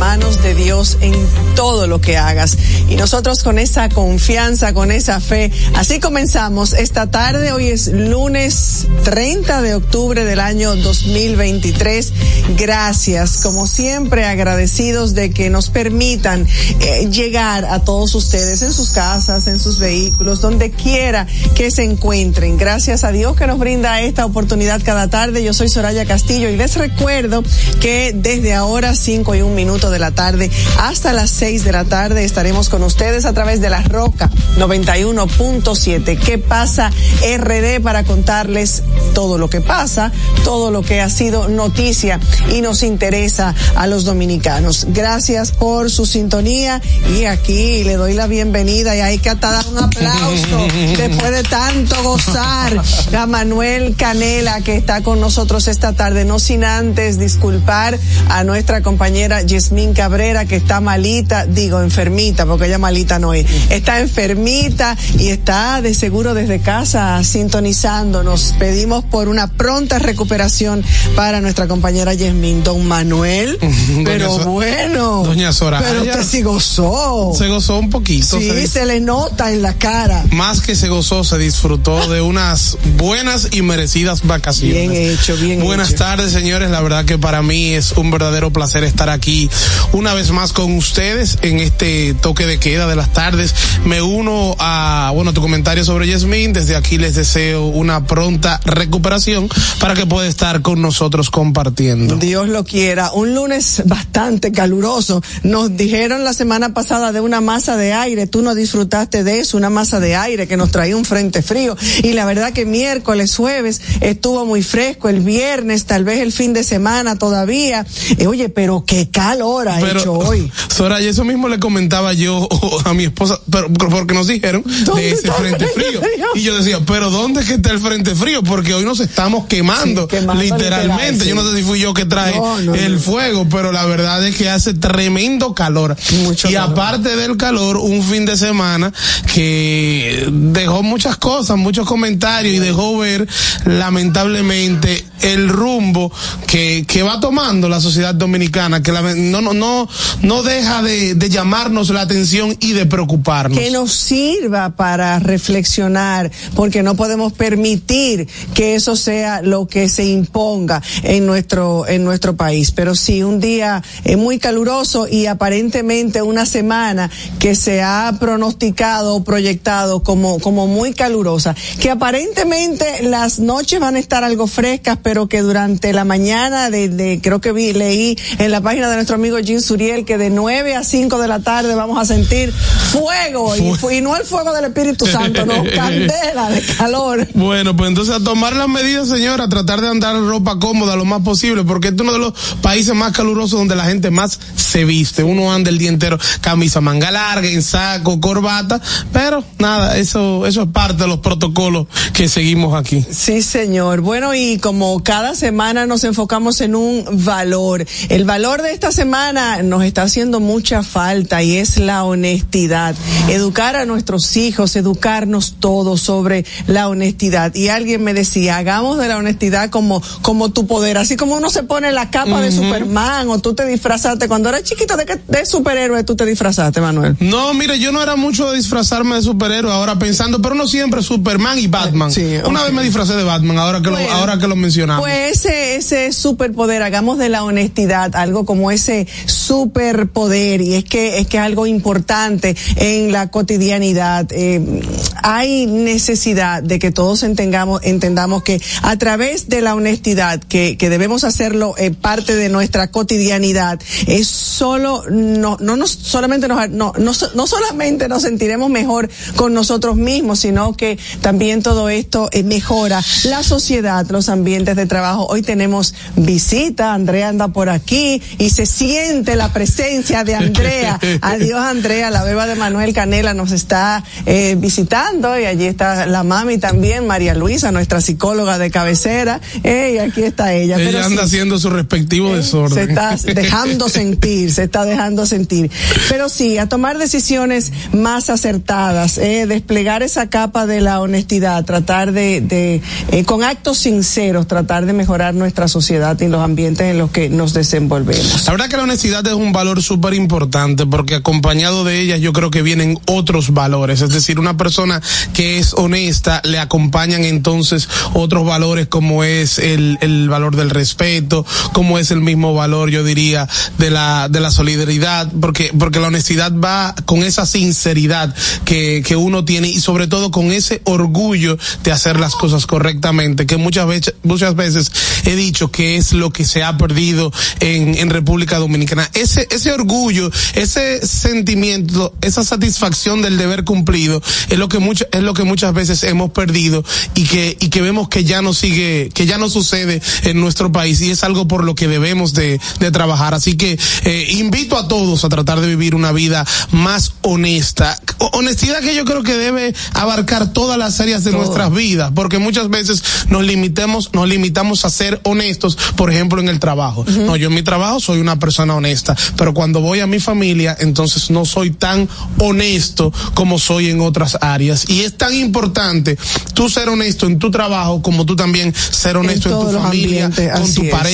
Manos de Dios en todo lo que hagas. Y nosotros con esa confianza, con esa fe, así comenzamos esta tarde. Hoy es lunes 30 de octubre del año 2023. Gracias, como siempre, agradecidos de que nos permitan eh, llegar a todos ustedes en sus casas, en sus vehículos, donde quiera que se encuentren. Gracias a Dios que nos brinda esta oportunidad cada tarde. Yo soy Soraya Castillo y les recuerdo que desde ahora, cinco y un minuto de la tarde, hasta las seis de la tarde, estaremos con ustedes a través de la Roca 91.7. ¿Qué pasa RD para contarles todo lo que pasa, todo lo que ha sido noticia y nos interesa a los dominicanos? Gracias por su sintonía y aquí le doy la bienvenida y hay que hasta dar un aplauso después de tanto gozar a Manuel Canela que está con nosotros esta tarde, no sin antes disculpar a nuestra compañera Yasmín Cabrera que está malita, digo enfermita porque ella malita no es, está enfermita y está de seguro desde casa sintonizándonos. Pedimos por una pronta recuperación para nuestra compañera Yasmín. Don Manuel, pero So- bueno. Doña Soraya. Pero usted sí gozó. Se gozó un poquito. Sí, se le nota en la cara. más que se gozó, se disfrutó de unas buenas y merecidas vacaciones. Bien hecho, bien Buenas hecho. tardes, señores. La verdad que para mí es un verdadero placer estar aquí una vez más con ustedes en este toque de queda de las tardes. Me uno a, bueno, tu comentario sobre Yasmín. Desde aquí les deseo una pronta recuperación para que pueda estar con nosotros compartiendo. Dios lo quiera. Un lunes bastante caluroso. Nos dijeron la semana pasada de una masa de aire. Tú no disfrutaste de eso, una masa de aire que nos traía un frente frío. Y la verdad que miércoles, jueves estuvo muy fresco. El viernes, tal vez el fin de semana todavía. Eh, oye, pero qué calor ha hecho hoy. Soraya, eso mismo le comentaba yo a mi esposa, pero porque nos dijeron ¿Dónde de ese frente frente frío. frío? Y yo decía, pero ¿dónde es que está el frente frío? Porque hoy nos estamos quemando, Sí, quemando literalmente. literal, sí. Yo no sé si fui yo que trae No, no, el fuego, pero la verdad es que hace tremendo calor. Mucho y calor. aparte del calor, un fin de semana que dejó muchas cosas, muchos comentarios y dejó ver lamentablemente el rumbo que, que va tomando la sociedad dominicana, que la- no, no, no, no deja de, de llamarnos la atención y de preocuparnos. que nos sirva para reflexionar, porque no podemos permitir que eso sea lo que se imponga en nuestro en nuestro país. Pero sí, un día eh, muy caluroso y aparentemente una semana que se ha pronosticado o proyectado como como muy calurosa, que aparentemente las noches van a estar algo frescas, pero que durante la mañana de, de creo que vi leí en la página de nuestro amigo Jim Suriel que de 9 a 5 de la tarde vamos a sentir fuego y, y no el fuego del Espíritu Santo, no, candela de calor. Bueno, pues entonces a tomar las medidas, señora, a tratar de andar ropa cómoda lo más posible, porque este es uno de los países más calurosos donde la gente más se viste. Uno anda el día entero camisa manga larga, en saco, corbata, pero nada, eso, eso es parte de los protocolos que seguimos aquí. Sí, señor. Bueno, y como cada semana nos enfocamos en un valor. El valor de esta semana nos está haciendo mucha falta y es la honestidad. Educar a nuestros hijos, educarnos todos sobre la honestidad. Y alguien me decía, hagamos de la honestidad como, como tu poder, así como uno se pone la capa de Superman o tú te disfrazaste cuando eras chiquito de, qué de superhéroe tú te disfrazaste, Manuel. No, mire, yo no era mucho de disfrazarme de superhéroe ahora pensando, pero no siempre Superman y Batman. Sí, Una vez me disfracé de Batman, ahora que lo, ahora que lo mencionamos. Pues ese, ese superpoder, hagamos de la honestidad algo como ese superpoder y es que es que algo importante en la cotidianidad. Eh, hay necesidad de que todos entendamos, entendamos que a través de la honestidad, que, que debemos hacerlo eh, parte de nuestra cotidianidad, es solo, no, no nos, solamente nos, no, no, no solamente nos sentiremos mejor con nosotros mismos, sino que también todo esto eh, mejora la sociedad, los ambientes de trabajo. Hoy tenemos visita, Andrea anda por aquí y se siente la presencia de Andrea. Adiós Andrea, la beba de Manuel Canela nos está eh, visitando y allí está la mami también, María Luisa, nuestra psicóloga de cabecera, eh, y aquí está ella. Ella anda haciendo su respectivo desorden. Se está dejando sentir, se está dejando sentir. Pero sí, a tomar decisiones más acertadas, eh, desplegar esa capa de la honestidad, tratar de, de eh, con actos sinceros, tratar de mejorar nuestra sociedad y los ambientes en los que nos desenvolvemos. La verdad que la honestidad es un valor súper importante porque acompañado de ella yo creo que vienen otros valores, es decir, una persona que es honesta le acompañan entonces otros valores como es el, el valor del respeto, como es el mismo valor yo diría de la de la solidaridad, porque porque la honestidad va con esa sinceridad que que uno tiene y sobre todo con ese orgullo de hacer las cosas correctamente, que muchas veces muchas veces he dicho que es lo que se ha perdido en, en República Dominicana. Ese, ese orgullo, ese sentimiento, esa satisfacción del deber cumplido es lo que mucho, es lo que muchas veces hemos perdido y que, y que vemos que ya no sigue, que ya no sucede en nuestro país y es algo por lo que debemos de, de trabajar. Así que eh, invito a todos a tratar de vivir una vida más honesta. Honestidad que yo creo que debe abarcar todas las áreas de nuestras vidas, porque muchas veces nos limitemos, nos limitamos a ser honestos, por ejemplo, en el trabajo. No, yo en mi trabajo soy una persona honesta, pero cuando voy a mi familia, entonces no soy tan honesto como soy en otras áreas. Y es tan importante tú ser honesto en tu trabajo como tú también ser honesto en, tu familia, con tu pareja,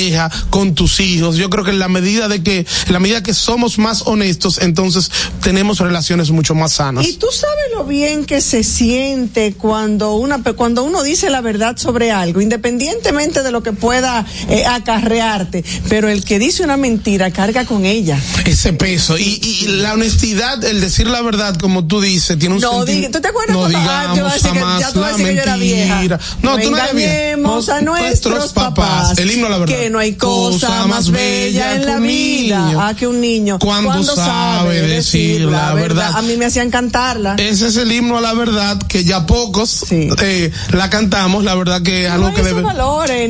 con tus hijos. Yo creo que en la medida de que, en la medida que somos más honestos, entonces tenemos relaciones mucho más sanas. Y tú sabes lo bien que se siente cuando una, cuando uno dice la verdad sobre algo, independientemente de lo que pueda eh, acarrearte, pero el que dice una mentira carga con ella. Ese peso. Y, y la honestidad, el decir la verdad, como tú dices, tiene un no, sentido. ¿Tú te acuerdas no cuando digamos ah, yo decir que, ya tú vas a decir que yo era vieja? No, no tú no eres vieja. a nuestros papás. El himno la verdad. Que no hay cosa, más bella en la vida ah, que un niño. Cuando sabe decir la verdad. A mí me hacían cantarla. Ese es el himno a la verdad que ya pocos Sí. eh, la cantamos. La verdad que es algo No, que debe.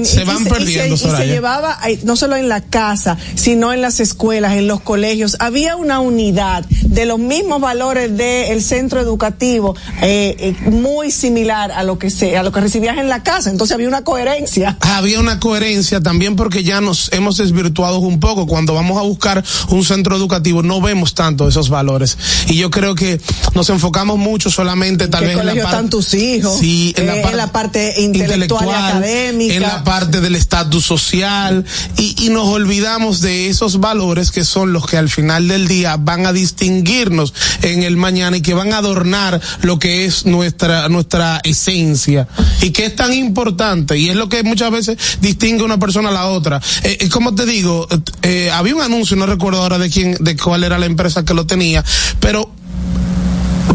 se y- van perdiendo, y se, y se Soraya. llevaba no solo en la casa, sino en las escuelas, en los colegios. Había una unidad de los mismos valores del centro educativo, eh, eh, muy similar a lo que se, a lo que recibías en la casa. Entonces había una coherencia. había una coherencia también porque ya nos hemos desvirtuado un poco. Cuando vamos a buscar un centro educativo no vemos tanto esos valores. Y yo creo que nos enfocamos mucho solamente tal ¿Qué vez en la parte están tus hijos? Sí, en, Eh, la, par- en la parte intelectual y académica. En la parte del estatus social y, y nos olvidamos de esos valores que son los que al final del día van a distinguirnos en el mañana y que van a adornar lo que es nuestra nuestra esencia y que es tan importante y es lo que muchas veces distingue una persona a la otra. Eh, eh, como te digo, eh, eh, había un anuncio, no recuerdo ahora de quién, de cuál era la empresa que lo tenía, pero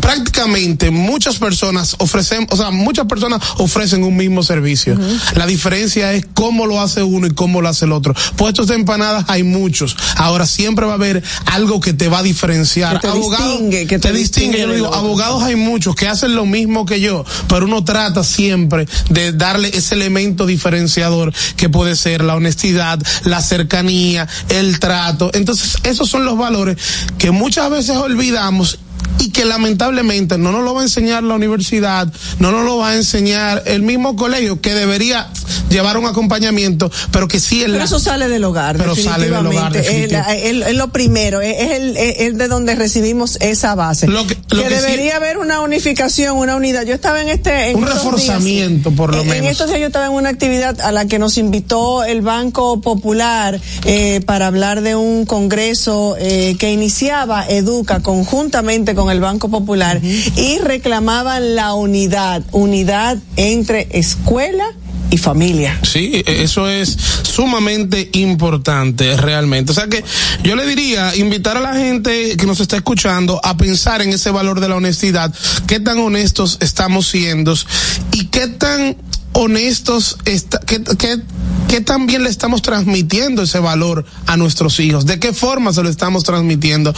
prácticamente muchas personas ofrecen, o sea, muchas personas ofrecen un mismo servicio. La diferencia es cómo lo hace uno y cómo lo hace el otro. Puestos de empanadas hay muchos. Ahora siempre va a haber algo que te va a diferenciar. Que te distingue, que te te distingue. Yo digo, abogados hay muchos que hacen lo mismo que yo, pero uno trata siempre de darle ese elemento diferenciador que puede ser la honestidad, la cercanía, el trato. Entonces, esos son los valores que muchas veces olvidamos y que lamentablemente no nos lo va a enseñar la universidad, no nos lo va a enseñar el mismo colegio que debería llevar un acompañamiento, pero que sí el... Pero eso sale del hogar, pero sale del hogar. Es lo primero, es el, es de donde recibimos esa base. Lo que, debería haber una unificación, una unidad. Yo estaba en este... un reforzamiento, por lo menos. En estos días yo estaba en una actividad a la que nos invitó el Banco Popular eh, para hablar de un congreso eh, que iniciaba Educa conjuntamente con el Banco Popular y reclamaban la unidad, unidad entre escuela y familia. Sí, e, eso es sumamente importante realmente. O sea que yo le diría, invitar a la gente que nos está escuchando a pensar en ese valor de la honestidad, qué tan honestos estamos siendo y qué tan honestos, está, qué, qué ¿qué también le estamos transmitiendo ese valor a nuestros hijos? ¿De qué forma se lo estamos transmitiendo?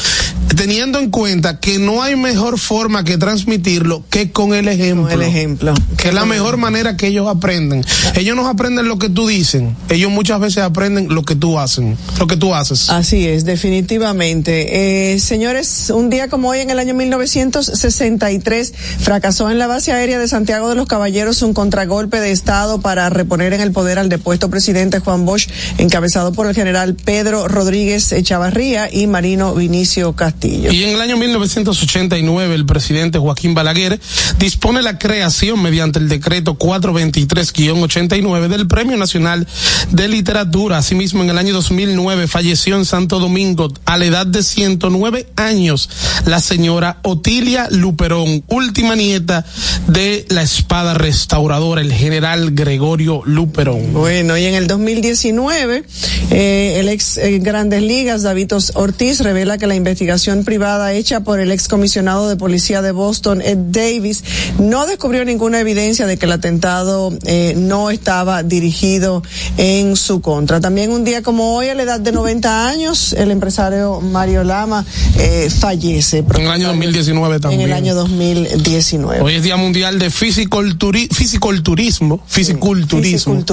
Teniendo en cuenta que no hay mejor forma que transmitirlo que con el ejemplo. el ejemplo. Que es la mejor manera que ellos aprenden. Ellos no aprenden lo que tú dicen, ellos muchas veces aprenden lo que tú hacen, lo que tú haces. Así es, definitivamente. Eh, señores, un día como hoy en el año 1963 fracasó en la base aérea de Santiago de los Caballeros un contragolpe de Estado para reponer en el poder al depuesto presidente presidente Juan Bosch, encabezado por el general Pedro Rodríguez Echavarría y Marino Vinicio Castillo. Y en el año 1989 el presidente Joaquín Balaguer dispone la creación mediante el decreto 423-89 del Premio Nacional de Literatura. Asimismo, en el año 2009 falleció en Santo Domingo a la edad de 109 años la señora Otilia Luperón, última nieta de la espada restauradora, el general Gregorio Luperón. Bueno, y en el 2019, eh, el ex eh, Grandes Ligas, David Ortiz, revela que la investigación privada hecha por el ex comisionado de policía de Boston, Ed Davis, no descubrió ninguna evidencia de que el atentado eh, no estaba dirigido en su contra. También un día como hoy, a la edad de 90 años, el empresario Mario Lama eh, fallece. En el año 2019 también. En el año 2019. Hoy es Día Mundial de Fisiculturismo. Fisiculturismo.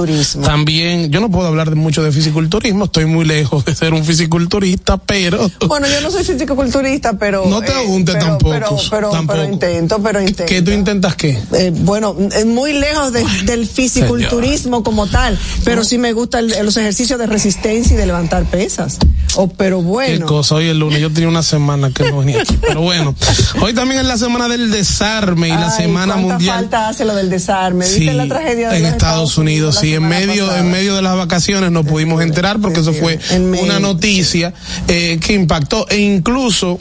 También yo no puedo hablar de mucho de fisiculturismo, estoy muy lejos de ser un fisiculturista, pero. Bueno, yo no soy fisiculturista, pero. No te eh, tampoco, pero, pero, intento, pero intento. ¿Qué tú intentas qué? Eh, bueno, muy lejos del fisiculturismo como tal, pero sí me gustan los ejercicios de resistencia y de levantar pesas. Oh, pero bueno. Qué cosa, hoy el lunes, yo tenía una semana que no venía aquí, pero bueno. Hoy también es la semana del desarme y la semana mundial. falta hace lo del desarme? ¿Viste la tragedia de en Estados, Unidos? sí, en medio, en medio de las vacaciones nos pudimos enterar porque eso fue una noticia eh, que impactó e incluso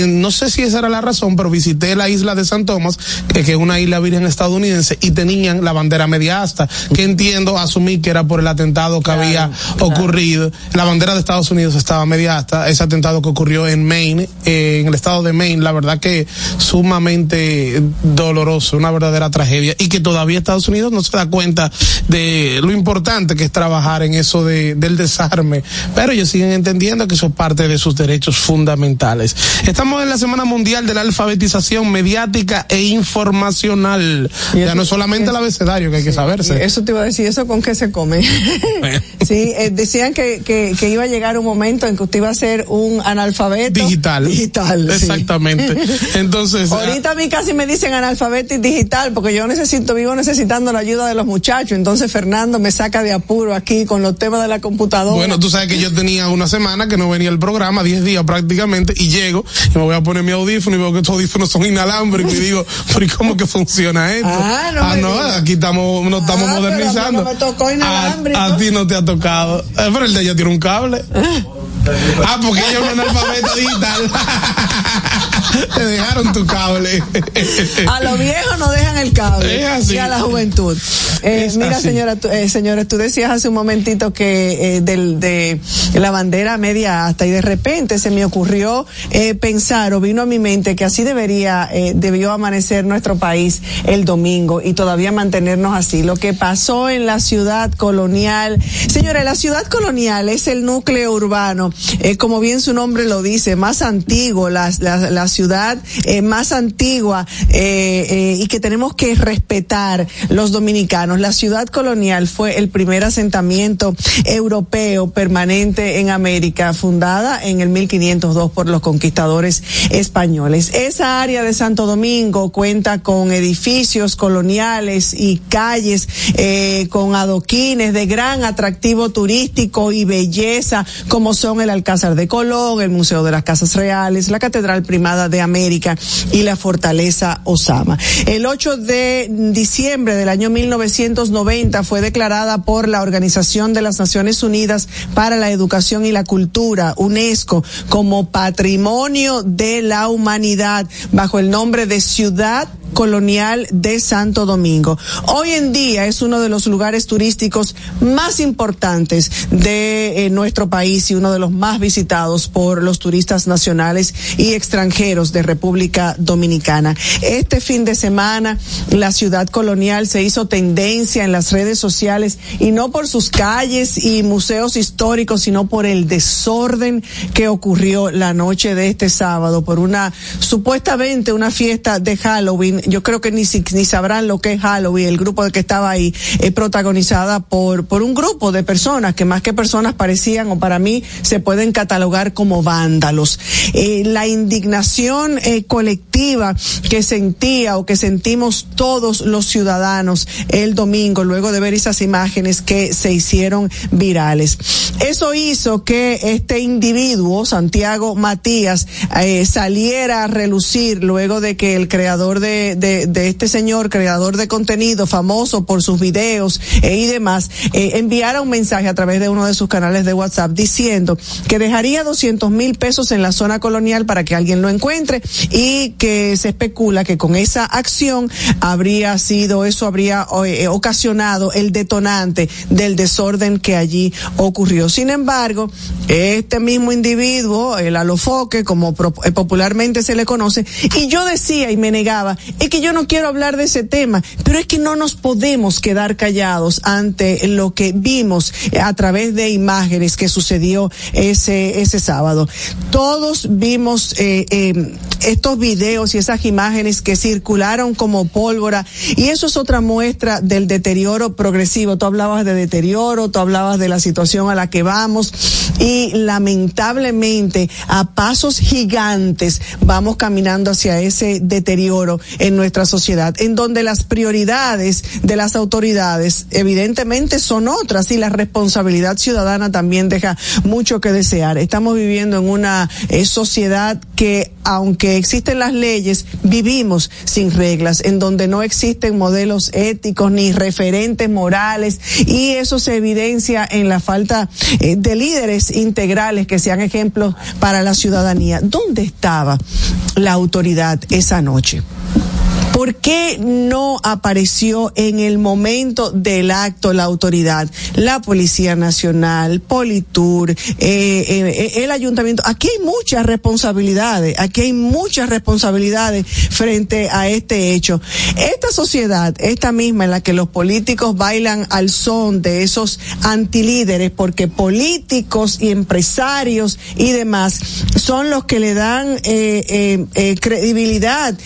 no sé si esa era la razón, pero visité la isla de San Tomás, que, es una isla virgen estadounidense, y tenían la bandera media asta, que entiendo, asumí que era por el atentado que había ocurrido. La bandera de Estados Unidos estaba media asta, ese atentado que ocurrió en Maine, eh, en el estado de Maine, la verdad que sumamente doloroso, una verdadera tragedia, y que todavía Estados Unidos no se da cuenta de lo importante que es trabajar en eso de, del desarme, pero ellos siguen entendiendo que eso es parte de sus derechos fundamentales. Estamos en la Semana Mundial de la Alfabetización Mediática e Informacional. Ya no es solamente el abecedario que hay que saberse. Eso te iba a decir, ¿eso con qué se come? sí, eh, decían que, que, que, iba a llegar un momento en que usted iba a ser un analfabeto. Digital. Digital. Exactamente. Entonces. Ahorita a mí casi me dicen analfabeto y digital porque yo necesito, vivo necesitando la ayuda de los muchachos. Entonces Fernando me saca de apuro aquí con los temas de la computadora. Bueno, tú sabes que yo tenía una semana que no venía el programa, 10 días prácticamente, y llego y me voy a poner mi audífono y veo que estos audífonos son inalámbricos y digo, pero ¿y cómo que funciona esto? Ah, no, ah, no aquí estamos, nos estamos ah, modernizando. me tocó inalámbrico. A, a, ti no te ha tocado. Eh, pero el de ella tiene un cable. Ah, porque ella es un analfabeto digital. Te dejaron tu cable. A los viejos no dejan el cable. Y a la juventud. Eh, mira, señora, eh, señores, tú decías hace un momentito que eh, del, de la bandera media hasta y de repente se me ocurrió eh, pensar o vino a mi mente que así debería, eh, debió amanecer nuestro país el domingo y todavía mantenernos así. Lo que pasó en la ciudad colonial. Señores, la ciudad colonial es el núcleo urbano eh, como bien su nombre lo dice, más antiguo, la, la, ciudad eh, más antigua eh, y que tenemos que respetar los dominicanos. La ciudad colonial fue el primer asentamiento europeo permanente en América, fundada en el 1502 por los conquistadores españoles. Esa área de Santo Domingo cuenta con edificios coloniales y calles con adoquines de gran atractivo turístico y belleza, como son el Alcázar de Colón, el Museo de las Casas Reales, la Catedral Primada de América y la Fortaleza Osama. El 8 de diciembre del año 1990 fue declarada por la Organización de las Naciones Unidas para la Educación y la Cultura, UNESCO, como Patrimonio de la Humanidad bajo el nombre de Ciudad colonial de Santo Domingo. Hoy en día es uno de los lugares turísticos más importantes de eh, nuestro país y uno de los más visitados por los turistas nacionales y extranjeros de República Dominicana. Este fin de semana la ciudad colonial se hizo tendencia en las redes sociales y no por sus calles y museos históricos, sino por el desorden que ocurrió la noche de este sábado por una supuestamente una fiesta de Halloween yo creo que ni, ni sabrán lo que es Halloween, el grupo que estaba ahí, es protagonizada por, por un grupo de personas que más que personas parecían o para mí se pueden catalogar como vándalos. Eh, la indignación eh, colectiva que sentía o que sentimos todos los ciudadanos el domingo luego de ver esas imágenes que se hicieron virales. Eso hizo que este individuo, Santiago Matías, eh, saliera a relucir luego de que el creador de este señor, creador de contenido, famoso por sus videos eh, y demás, enviara un mensaje a través de uno de sus canales de WhatsApp diciendo que dejaría 200 mil pesos en la zona colonial para que alguien lo encuentre y que se especula que con esa acción habría sido, eso habría eh, ocasionado el detonante del desorden que allí ocurrió. Sin embargo, este mismo individuo, el alofoque, como popularmente se le conoce, y yo decía y me negaba, es que yo no quiero hablar de ese tema, pero es que no nos podemos quedar callados ante lo que vimos a través de imágenes que sucedió ese, ese sábado. Todos vimos eh, eh, estos videos y esas imágenes que circularon como pólvora y eso es otra muestra del deterioro progresivo. Tú hablabas de deterioro, tú hablabas de la situación a la que vamos y lamentablemente a pasos gigantes vamos caminando hacia ese deterioro en nuestra sociedad, en donde las prioridades de las autoridades evidentemente son otras y la responsabilidad ciudadana también deja mucho que desear. Estamos viviendo en una eh, sociedad que aunque existen las leyes, vivimos sin reglas, en donde no existen modelos éticos ni referentes morales y eso se evidencia en la falta eh, de líderes integrales que sean ejemplos para la ciudadanía. ¿Dónde estaba la autoridad esa noche? ¿Por qué no apareció en el momento del acto la autoridad, la Policía Nacional, Politur, eh, eh, el ayuntamiento? Aquí hay muchas responsabilidades, aquí hay muchas responsabilidades frente a este hecho. Esta sociedad, esta misma en la que los políticos bailan al son de esos antilíderes, porque políticos y empresarios y demás son los que le dan eh, credibilidad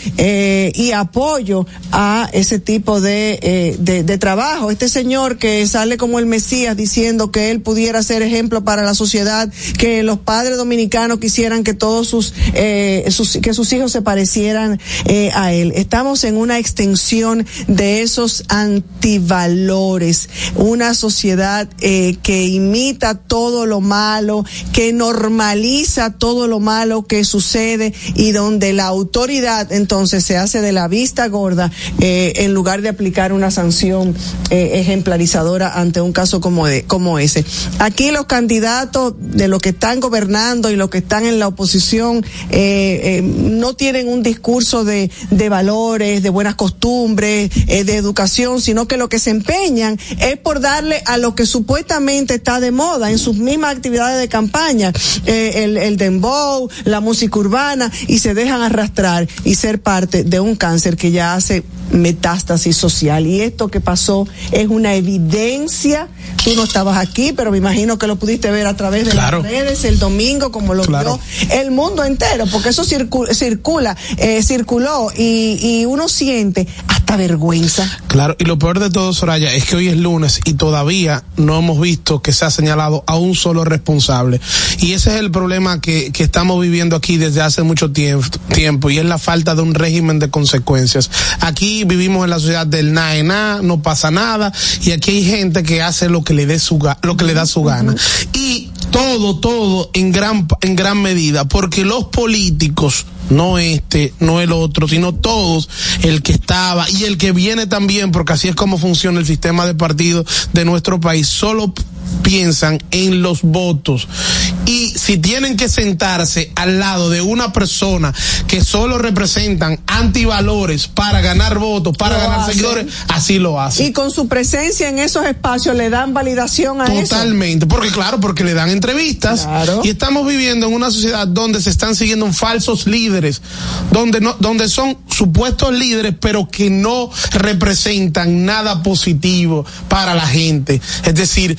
y apoyo a ese tipo de, eh, de, de, trabajo. Este señor que sale como el Mesías diciendo que él pudiera ser ejemplo para la sociedad, que los padres dominicanos quisieran que todos sus, eh, sus que sus hijos se parecieran eh, a él. Estamos en una extensión de esos antivalores, una sociedad eh, que imita todo lo malo, que normaliza todo lo malo que sucede y donde la autoridad entonces se hace de la vista gorda eh, en lugar de aplicar una sanción eh, ejemplarizadora ante un caso como, de, como ese. Aquí los candidatos de los que están gobernando y los que están en la oposición eh, no tienen un discurso de, de valores, de buenas costumbres, de educación, sino que lo que se empeñan es por darle a lo que supuestamente está de moda en sus mismas actividades de campaña, el, el dembow, la música urbana, y se dejan arrastrar y ser parte de un cáncer que ya hace metástasis social. Y esto que pasó es una evidencia. Tú no estabas aquí, pero me imagino que lo pudiste ver a través de las redes el domingo, como lo vio el mundo entero, porque eso circula, eh, circuló y, y uno siente hasta vergüenza. Claro, y lo peor de todo, Soraya, es que hoy es lunes y todavía no hemos visto que se ha señalado a un solo responsable. Y ese es el problema que, que estamos viviendo aquí desde hace mucho tiempo, tiempo y es la falta de un régimen de consecuencias. Aquí vivimos en la sociedad del na na, no pasa nada, y aquí hay gente que hace lo que le dé su lo que le da su gana. Y todo, todo en gran, en gran medida, porque los políticos, no este, no el otro, sino todos, el que estaba y el que viene también, porque así es como funciona el sistema de partido de nuestro país, solo piensan en los votos y si tienen que sentarse al lado de una persona que solo representan antivalores para ganar votos, para ganar seguidores, así lo hacen. Y con su presencia en esos espacios le dan validación a eso. Totalmente, porque claro, porque le dan entrevistas y estamos viviendo en una sociedad donde se están siguiendo falsos líderes, donde no donde son supuestos líderes pero que no representan nada positivo para la gente. Es decir,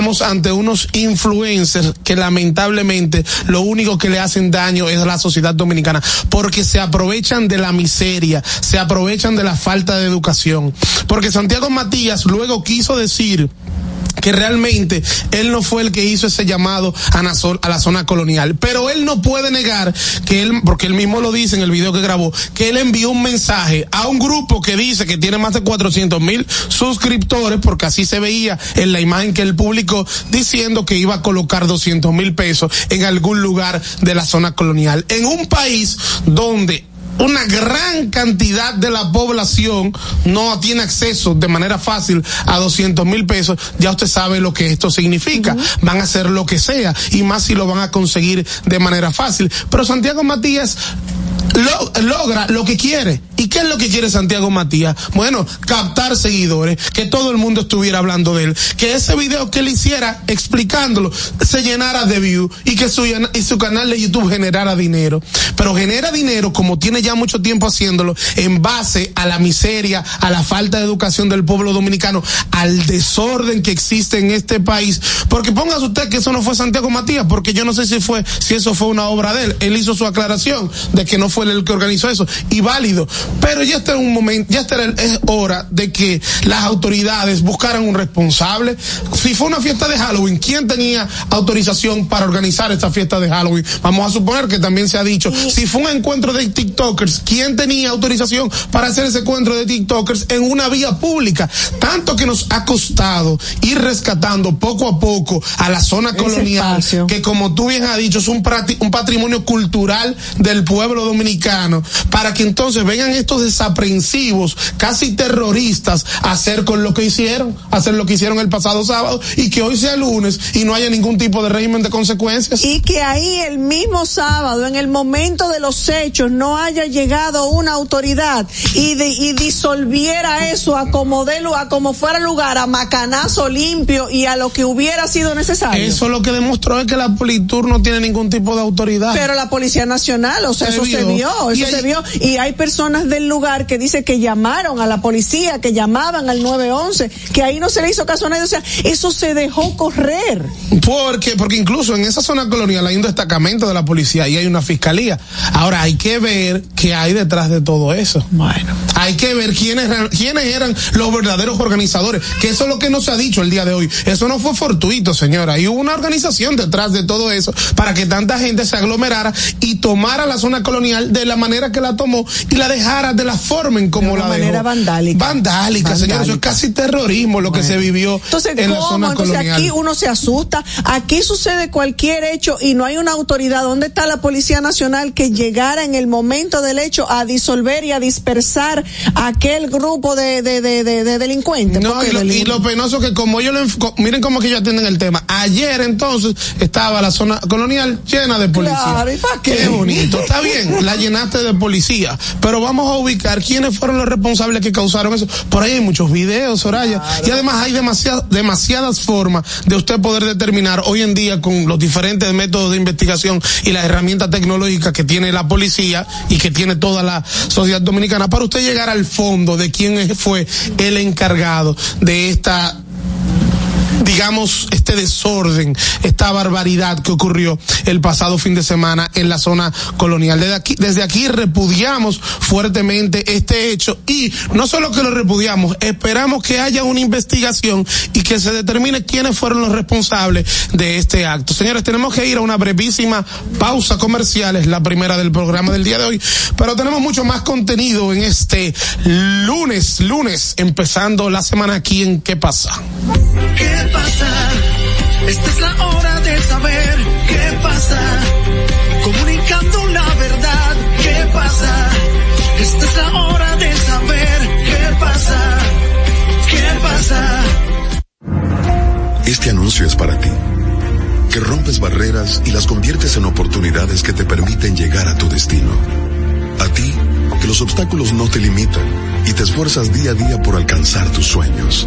estamos ante unos influencers que lamentablemente lo único que le hacen daño es a la sociedad dominicana porque se aprovechan de la miseria, se aprovechan de la falta de educación. Porque Santiago Matías luego quiso decir que realmente él no fue el que hizo ese llamado a, la zona colonial. Pero él no puede negar que él, porque él mismo lo dice en el video que grabó, que él envió un mensaje a un grupo que dice que tiene más de 400 mil suscriptores, porque así se veía en la imagen que él publicó, diciendo que iba a colocar 200 mil pesos en algún lugar de la zona colonial. En un país donde una gran cantidad de la población no tiene acceso de manera fácil a 200 mil pesos, ya usted sabe lo que esto significa. Van a hacer lo que sea y más si lo van a conseguir de manera fácil. Pero Santiago Matías logra lo que quiere. ¿Y qué es lo que quiere Santiago Matías? Bueno, captar seguidores, que todo el mundo estuviera hablando de él, que ese video que él hiciera explicándolo se llenara de view y que su, y su canal de YouTube generara dinero. Pero genera dinero como tiene ya mucho tiempo haciéndolo en base a la miseria, a la falta de educación del pueblo dominicano, al desorden que existe en este país. Porque póngase usted que eso no fue Santiago Matías, porque yo no sé si fue, si eso fue una obra de él. Él hizo su aclaración de que no fue el que organizó eso y válido. Pero ya está en un momento, ya está es hora de que las autoridades buscaran un responsable. Si fue una fiesta de Halloween, ¿quién tenía autorización para organizar esta fiesta de Halloween? Vamos a suponer que también se ha dicho, si fue un encuentro de TikTokers, ¿quién tenía autorización para hacer ese encuentro de TikTokers en una vía pública? Tanto que nos ha costado ir rescatando poco a poco a la zona colonial, que como tú bien has dicho, es un, un patrimonio cultural del pueblo dominicano, para que entonces vengan estos desaprensivos, casi terroristas, a hacer con lo que hicieron, hacer lo que hicieron el pasado sábado y que hoy sea lunes y no haya ningún tipo de régimen de consecuencias. Y que ahí el mismo sábado, en el momento de los hechos, no haya llegado una autoridad y, y disolviera eso a como, de, a como fuera lugar, a macanazo limpio y a lo que hubiera sido necesario. Eso lo que demostró es que la Politur no tiene ningún tipo de autoridad. Pero la Policía Nacional, o sea, eso se vio, eso se vio. Y hay personas del lugar que dicen que llamaron a la policía, que llamaban al 911, que ahí no se le hizo caso a nadie. O sea, eso se dejó correr. Porque, porque incluso en esa zona colonial hay un destacamento de la policía y hay una fiscalía. Ahora hay que ver qué hay detrás de todo eso. Bueno. Hay que ver quiénes eran, quiénes eran los verdaderos organizadores. Que eso es lo que no se ha dicho el día de hoy. Eso no fue fortuito, señora. Hay una organización detrás de todo eso para que tanta gente se aglomerara y tomara la zona colonial de la manera que la tomó y la dejara de la forma en como de la manera vandálica. vandálica. señor, eso es casi terrorismo lo que se vivió Entonces, en la zona Entonces aquí uno se asusta, aquí sucede cualquier hecho y no hay una autoridad. ¿Dónde está la Policía Nacional que llegara en el momento del hecho a disolver y a dispersar aquel grupo de, de, de, de, delincuentes? No, y lo, y lo, penoso que como ellos lo miren cómo que ellos atienden el tema. Ayer entonces estaba la zona colonial llena de policía. Claro, ¿y para qué? Qué bonito. Está bien, la llenaste de policía, pero vamos a ubicar quiénes fueron los responsables que causaron eso. Por ahí hay muchos videos, Soraya. Y además hay demasiadas, demasiadas formas de usted poder determinar hoy en día con los diferentes métodos de investigación y las herramientas tecnológicas que tiene la policía y que tiene toda la sociedad dominicana para usted llegar al fondo de quién fue el encargado de esta digamos, este desorden, esta barbaridad que ocurrió el pasado fin de semana en la zona colonial. Desde aquí, desde aquí repudiamos fuertemente este hecho y no solo que lo repudiamos, esperamos que haya una investigación y que se determine quiénes fueron los responsables de este acto. Señores, tenemos que ir a una brevísima pausa comercial, es la primera del programa del día de hoy, pero tenemos mucho más contenido en este lunes, lunes, empezando la semana aquí en ¿Qué pasa? ¿Qué pasa? Esta es la hora de saber qué pasa. Comunicando la verdad, ¿qué pasa? Esta es la hora de saber qué pasa. ¿Qué pasa? Este anuncio es para ti, que rompes barreras y las conviertes en oportunidades que te permiten llegar a tu destino. A ti, que los obstáculos no te limitan y te esfuerzas día a día por alcanzar tus sueños.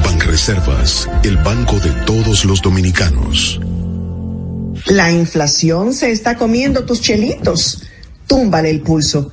Banreservas, el banco de todos los dominicanos. La inflación se está comiendo tus chelitos. Túmbale el pulso.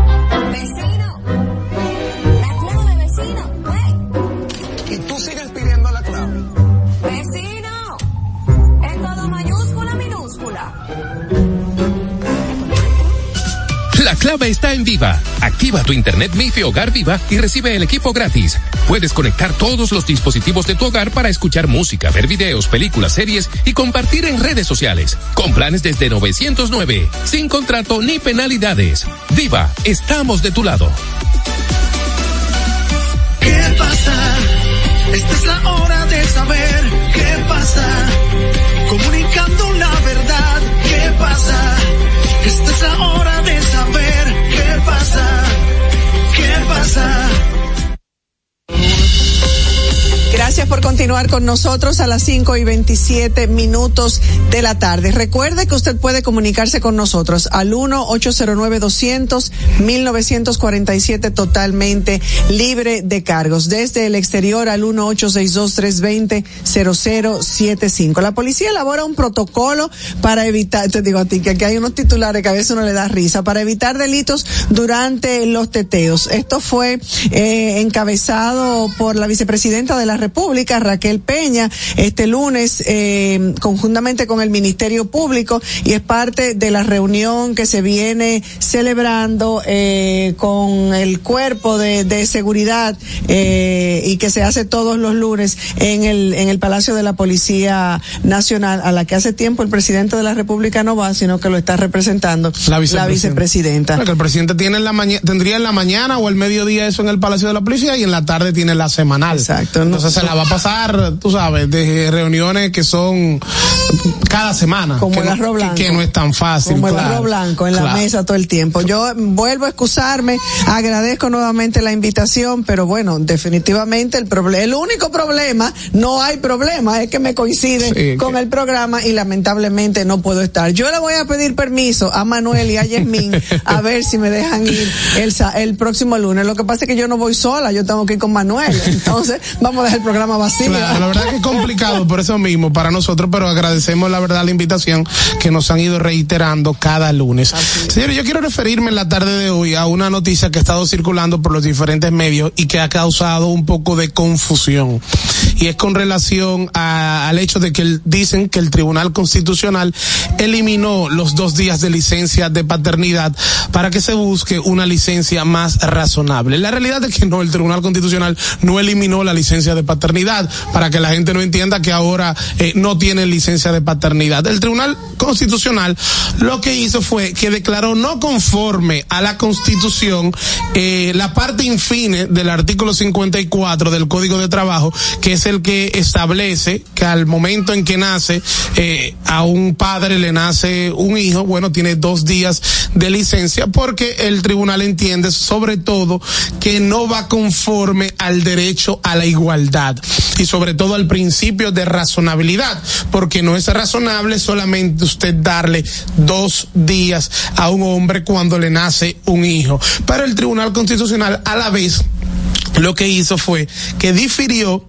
Clave está en Viva. Activa tu internet MIFI Hogar Viva y recibe el equipo gratis. Puedes conectar todos los dispositivos de tu hogar para escuchar música, ver videos, películas, series y compartir en redes sociales. Con planes desde 909, sin contrato ni penalidades. Viva, estamos de tu lado. ¿Qué pasa? Esta es la hora de saber qué pasa. Comunicando ¿Qué Gracias por continuar con nosotros a las 5 y 27 minutos de la tarde. Recuerde que usted puede comunicarse con nosotros al 1-809-200-1947 totalmente libre de cargos. Desde el exterior al 1-862-320-0075. La policía elabora un protocolo para evitar, te digo a ti, que aquí hay unos titulares que a veces uno le da risa, para evitar delitos durante los teteos. Esto fue eh, encabezado por la vicepresidenta de la República, Raquel Peña, este lunes, eh, conjuntamente con el Ministerio Público, y es parte de la reunión que se viene celebrando eh, con el cuerpo de, de seguridad eh, y que se hace todos los lunes en el, en el Palacio de la Policía Nacional, a la que hace tiempo el presidente de la República no va, sino que lo está representando La vicepresidenta. vicepresidenta. Claro, que el presidente tiene en la mañana, tendría en la mañana o el mediodía eso en el Palacio de la Policía y en la tarde tiene la semanal. Exacto. Entonces se va a pasar tú sabes, de reuniones que son cada semana. Como que el no, arroz que- blanco. Que, no es tan fácil. Como el arroz blanco en la mesa todo el tiempo. Yo vuelvo a excusarme, agradezco nuevamente la invitación, pero bueno, definitivamente el problema, el único problema, no hay problema, es que me coincide Sí, con que- el programa y lamentablemente no puedo estar. Yo le voy a pedir permiso a Manuel y a Yasmín a ver si me dejan ir el, el próximo lunes. Lo que pasa es que yo no voy sola, yo tengo que ir con Manuel. Entonces, vamos a dejar el programa vacío. Claro, la verdad que es complicado por eso mismo para nosotros, pero agradecemos la verdad la invitación que nos han ido reiterando cada lunes. Señores, yo quiero referirme en la tarde de hoy a una noticia que ha estado circulando por los diferentes medios y que ha causado un poco de confusión. Y es con relación al hecho de que dicen que el Tribunal Constitucional eliminó los dos días de licencia de paternidad para que se busque una licencia más razonable. La realidad es que no, el Tribunal Constitucional no eliminó la licencia de paternidad para que la gente no entienda que ahora eh, no tienen licencia de paternidad. El Tribunal Constitucional lo que hizo fue que declaró no conforme a la Constitución eh, la parte infine del artículo 54 del Código de Trabajo, que es el que establece que al momento en que nace eh, a un padre le nace un hijo, bueno, tiene dos días de licencia porque el tribunal entiende sobre todo que no va conforme al derecho a la igualdad y sobre todo al principio de razonabilidad, porque no es razonable solamente usted darle dos días a un hombre cuando le nace un hijo. Pero el Tribunal Constitucional a la vez lo que hizo fue que difirió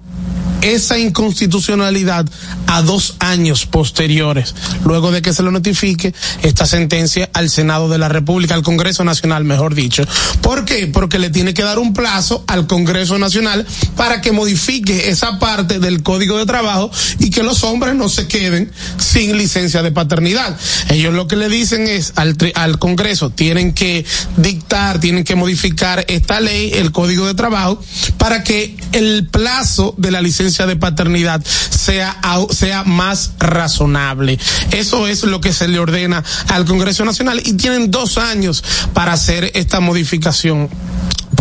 esa inconstitucionalidad a dos años posteriores, luego de que se lo notifique esta sentencia al Senado de la República, al Congreso Nacional, mejor dicho. ¿Por qué? Porque le tiene que dar un plazo al Congreso Nacional para que modifique esa parte del Código de Trabajo y que los hombres no se queden sin licencia de paternidad. Ellos lo que le dicen es al, Congreso, tienen que dictar, tienen que modificar esta ley, el Código de Trabajo, para que el plazo de la licencia de paternidad sea, sea más razonable. Eso es lo que se le ordena al Congreso Nacional y tienen dos años para hacer esta modificación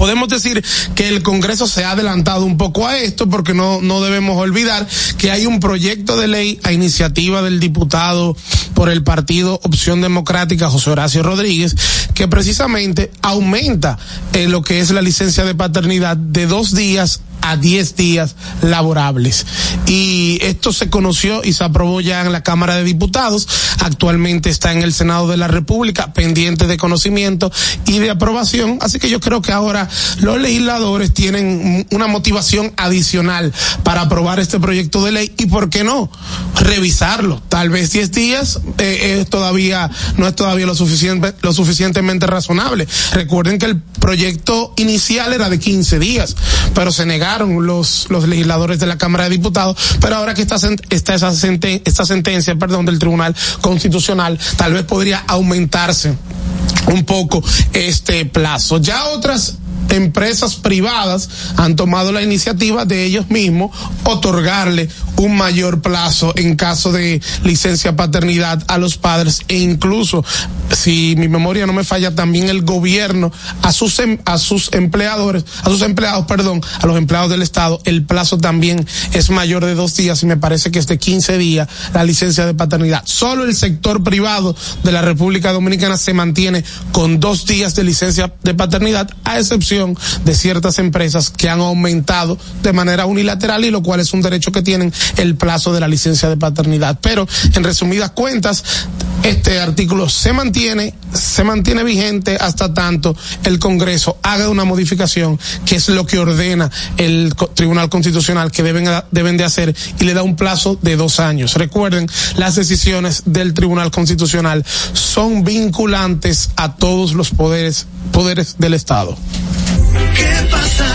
podemos decir que el Congreso se ha adelantado un poco a esto porque no, no debemos olvidar que hay un proyecto de ley a iniciativa del diputado por el partido Opción Democrática José Horacio Rodríguez que precisamente aumenta eh, lo que es la licencia de paternidad de dos días a 10 días laborables. Y esto se conoció y se aprobó ya en la Cámara de Diputados. Actualmente está en el Senado de la República, pendiente de conocimiento y de aprobación. Así que yo creo que ahora los legisladores tienen una motivación adicional para aprobar este proyecto de ley y, ¿por qué no? Revisarlo. Tal vez 10 días eh, es todavía, no es todavía lo suficiente, lo suficientemente razonable. Recuerden que el proyecto inicial era de 15 días, pero se los, los legisladores de la Cámara de Diputados, pero ahora que está, está esa esta sentencia, perdón, del Tribunal Constitucional, tal vez podría aumentarse un poco este plazo. Ya otras empresas privadas han tomado la iniciativa de ellos mismos otorgarle un mayor plazo en caso de licencia paternidad a los padres. E incluso si mi memoria no me falla también el gobierno a sus em- a sus empleadores a sus empleados perdón a los empleados del estado el plazo también es mayor de dos días y me parece que es de 15 días la licencia de paternidad. Solo el sector privado de la República Dominicana se mantiene con dos días de licencia de paternidad a excepción de ciertas empresas que han aumentado de manera unilateral y lo cual es un derecho que tienen el plazo de la licencia de paternidad. Pero en resumidas cuentas, este artículo se mantiene, se mantiene vigente hasta tanto el Congreso haga una modificación que es lo que ordena el Tribunal Constitucional que deben, deben de hacer y le da un plazo de dos años. Recuerden, las decisiones del Tribunal Constitucional son vinculantes a todos los poderes, poderes del Estado. ¿Qué pasa?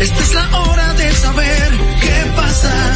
Esta es la hora de saber qué pasa.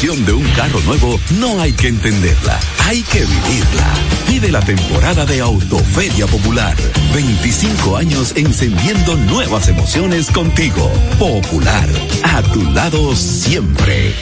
Emoción de un carro nuevo no hay que entenderla, hay que vivirla. Vive la temporada de Autoferia Popular. 25 años encendiendo nuevas emociones contigo. Popular, a tu lado siempre.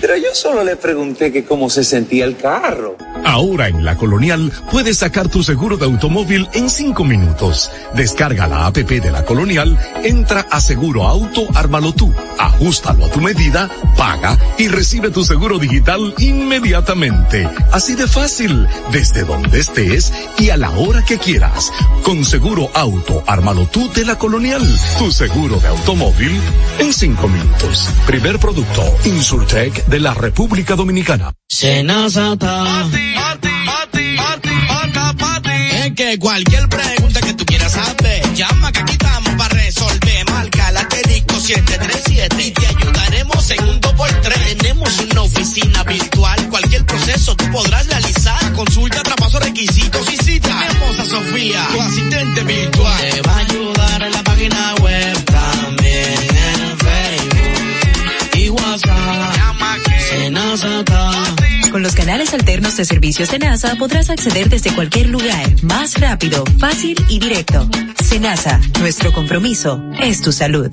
Pero yo solo le pregunté que cómo se sentía el carro. Ahora en la Colonial puedes sacar tu seguro de automóvil en cinco minutos. Descarga la APP de la Colonial, entra a Seguro Auto, ármalo tú, ajustalo a tu medida, paga y recibe tu seguro digital inmediatamente. Así de fácil, desde donde estés y a la hora que quieras. Con Seguro Auto, ármalo tú de la Colonial, tu seguro de automóvil en cinco minutos. Primer producto, Insurtech de la República Dominicana. Senazata. Es que cualquier pregunta que tú quieras llama que aquí 737 y te ayudaremos en un 2x3. Tenemos una oficina virtual, cualquier proceso tú podrás realizar. Consulta, traspaso, requisitos y cita. Tenemos a Sofía, tu asistente virtual. Te va a ayudar en la página web, también en Facebook y WhatsApp. Llama que Senazata. Con los canales alternos de servicios Senasa podrás acceder desde cualquier lugar, más rápido, fácil y directo. Senasa, nuestro compromiso es tu salud.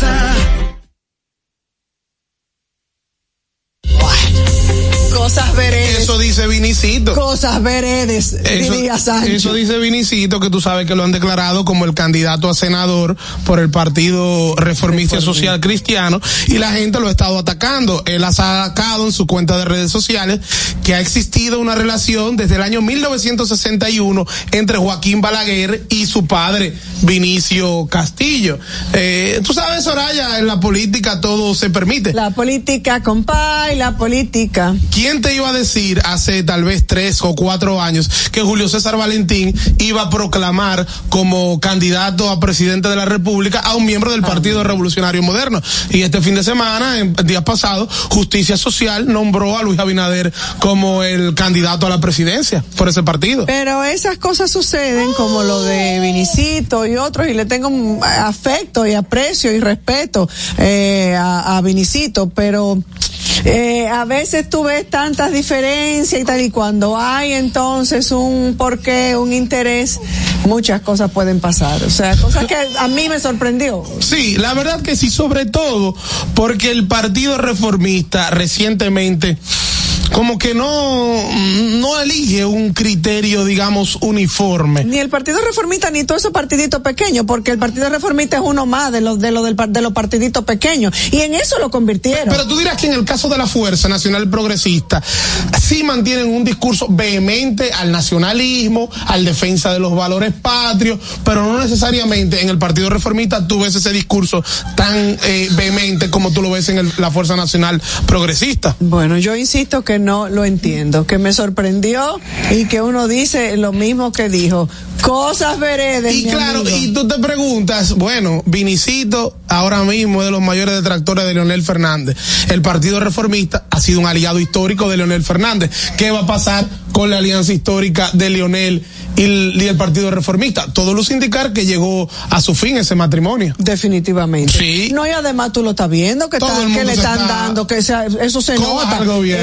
¿Qué Cosas veredes. Eso dice Vinicito. Cosas veredes, Eso, diría Sancho. eso dice Vinicito, que tú sabes que lo han declarado como el candidato a senador por el Partido Reformista Social Cristiano y la gente lo ha estado atacando. Él ha sacado en su cuenta de redes sociales que ha existido una relación desde el año 1961 entre Joaquín Balaguer y su padre Vinicio Castillo. Eh, tú sabes, Soraya, en la política todo se permite. La política, compa, y la política. ¿Quién te iba a decir hace tal vez tres o cuatro años que Julio César Valentín iba a proclamar como candidato a presidente de la República a un miembro del Partido Revolucionario Moderno? Y este fin de semana, en días pasados, Justicia Social nombró a Luis Abinader como el candidato a la presidencia por ese partido. Pero esas cosas suceden como lo de Vinicito y otros y le tengo afecto y aprecio y respeto eh, a, a Vinicito, pero eh, a veces tú ves tantas diferencias y tal y cuando hay entonces un porqué, un interés, muchas cosas pueden pasar. O sea, cosas que a mí me sorprendió. Sí, la verdad que sí, sobre todo porque el Partido Reformista recientemente como que no, no elige un criterio, digamos, uniforme. Ni el Partido Reformista ni todo esos partiditos pequeños, porque el Partido Reformista es uno más de los de los del de los partiditos pequeños y en eso lo convirtieron. Pero tú dirás que en el caso de la Fuerza Nacional Progresista, sí mantienen un discurso vehemente al nacionalismo, al defensa de los valores patrios, pero no necesariamente en el Partido Reformista tú ves ese discurso tan eh, vehemente como tú lo ves en el- la Fuerza Nacional Progresista. Bueno, yo insisto que que no lo entiendo, que me sorprendió y que uno dice lo mismo que dijo. Cosas veredes. Y mi claro, amigo. y tú te preguntas, bueno, Vinicito ahora mismo es de los mayores detractores de Leonel Fernández. El Partido Reformista ha sido un aliado histórico de Leonel Fernández. ¿Qué va a pasar con la alianza histórica de Leonel y el, y el Partido Reformista? Todo luce indicar que llegó a su fin ese matrimonio. Definitivamente. Sí. No, y además tú lo estás viendo, que, está- que le se están está- dando, que sea- eso se nota.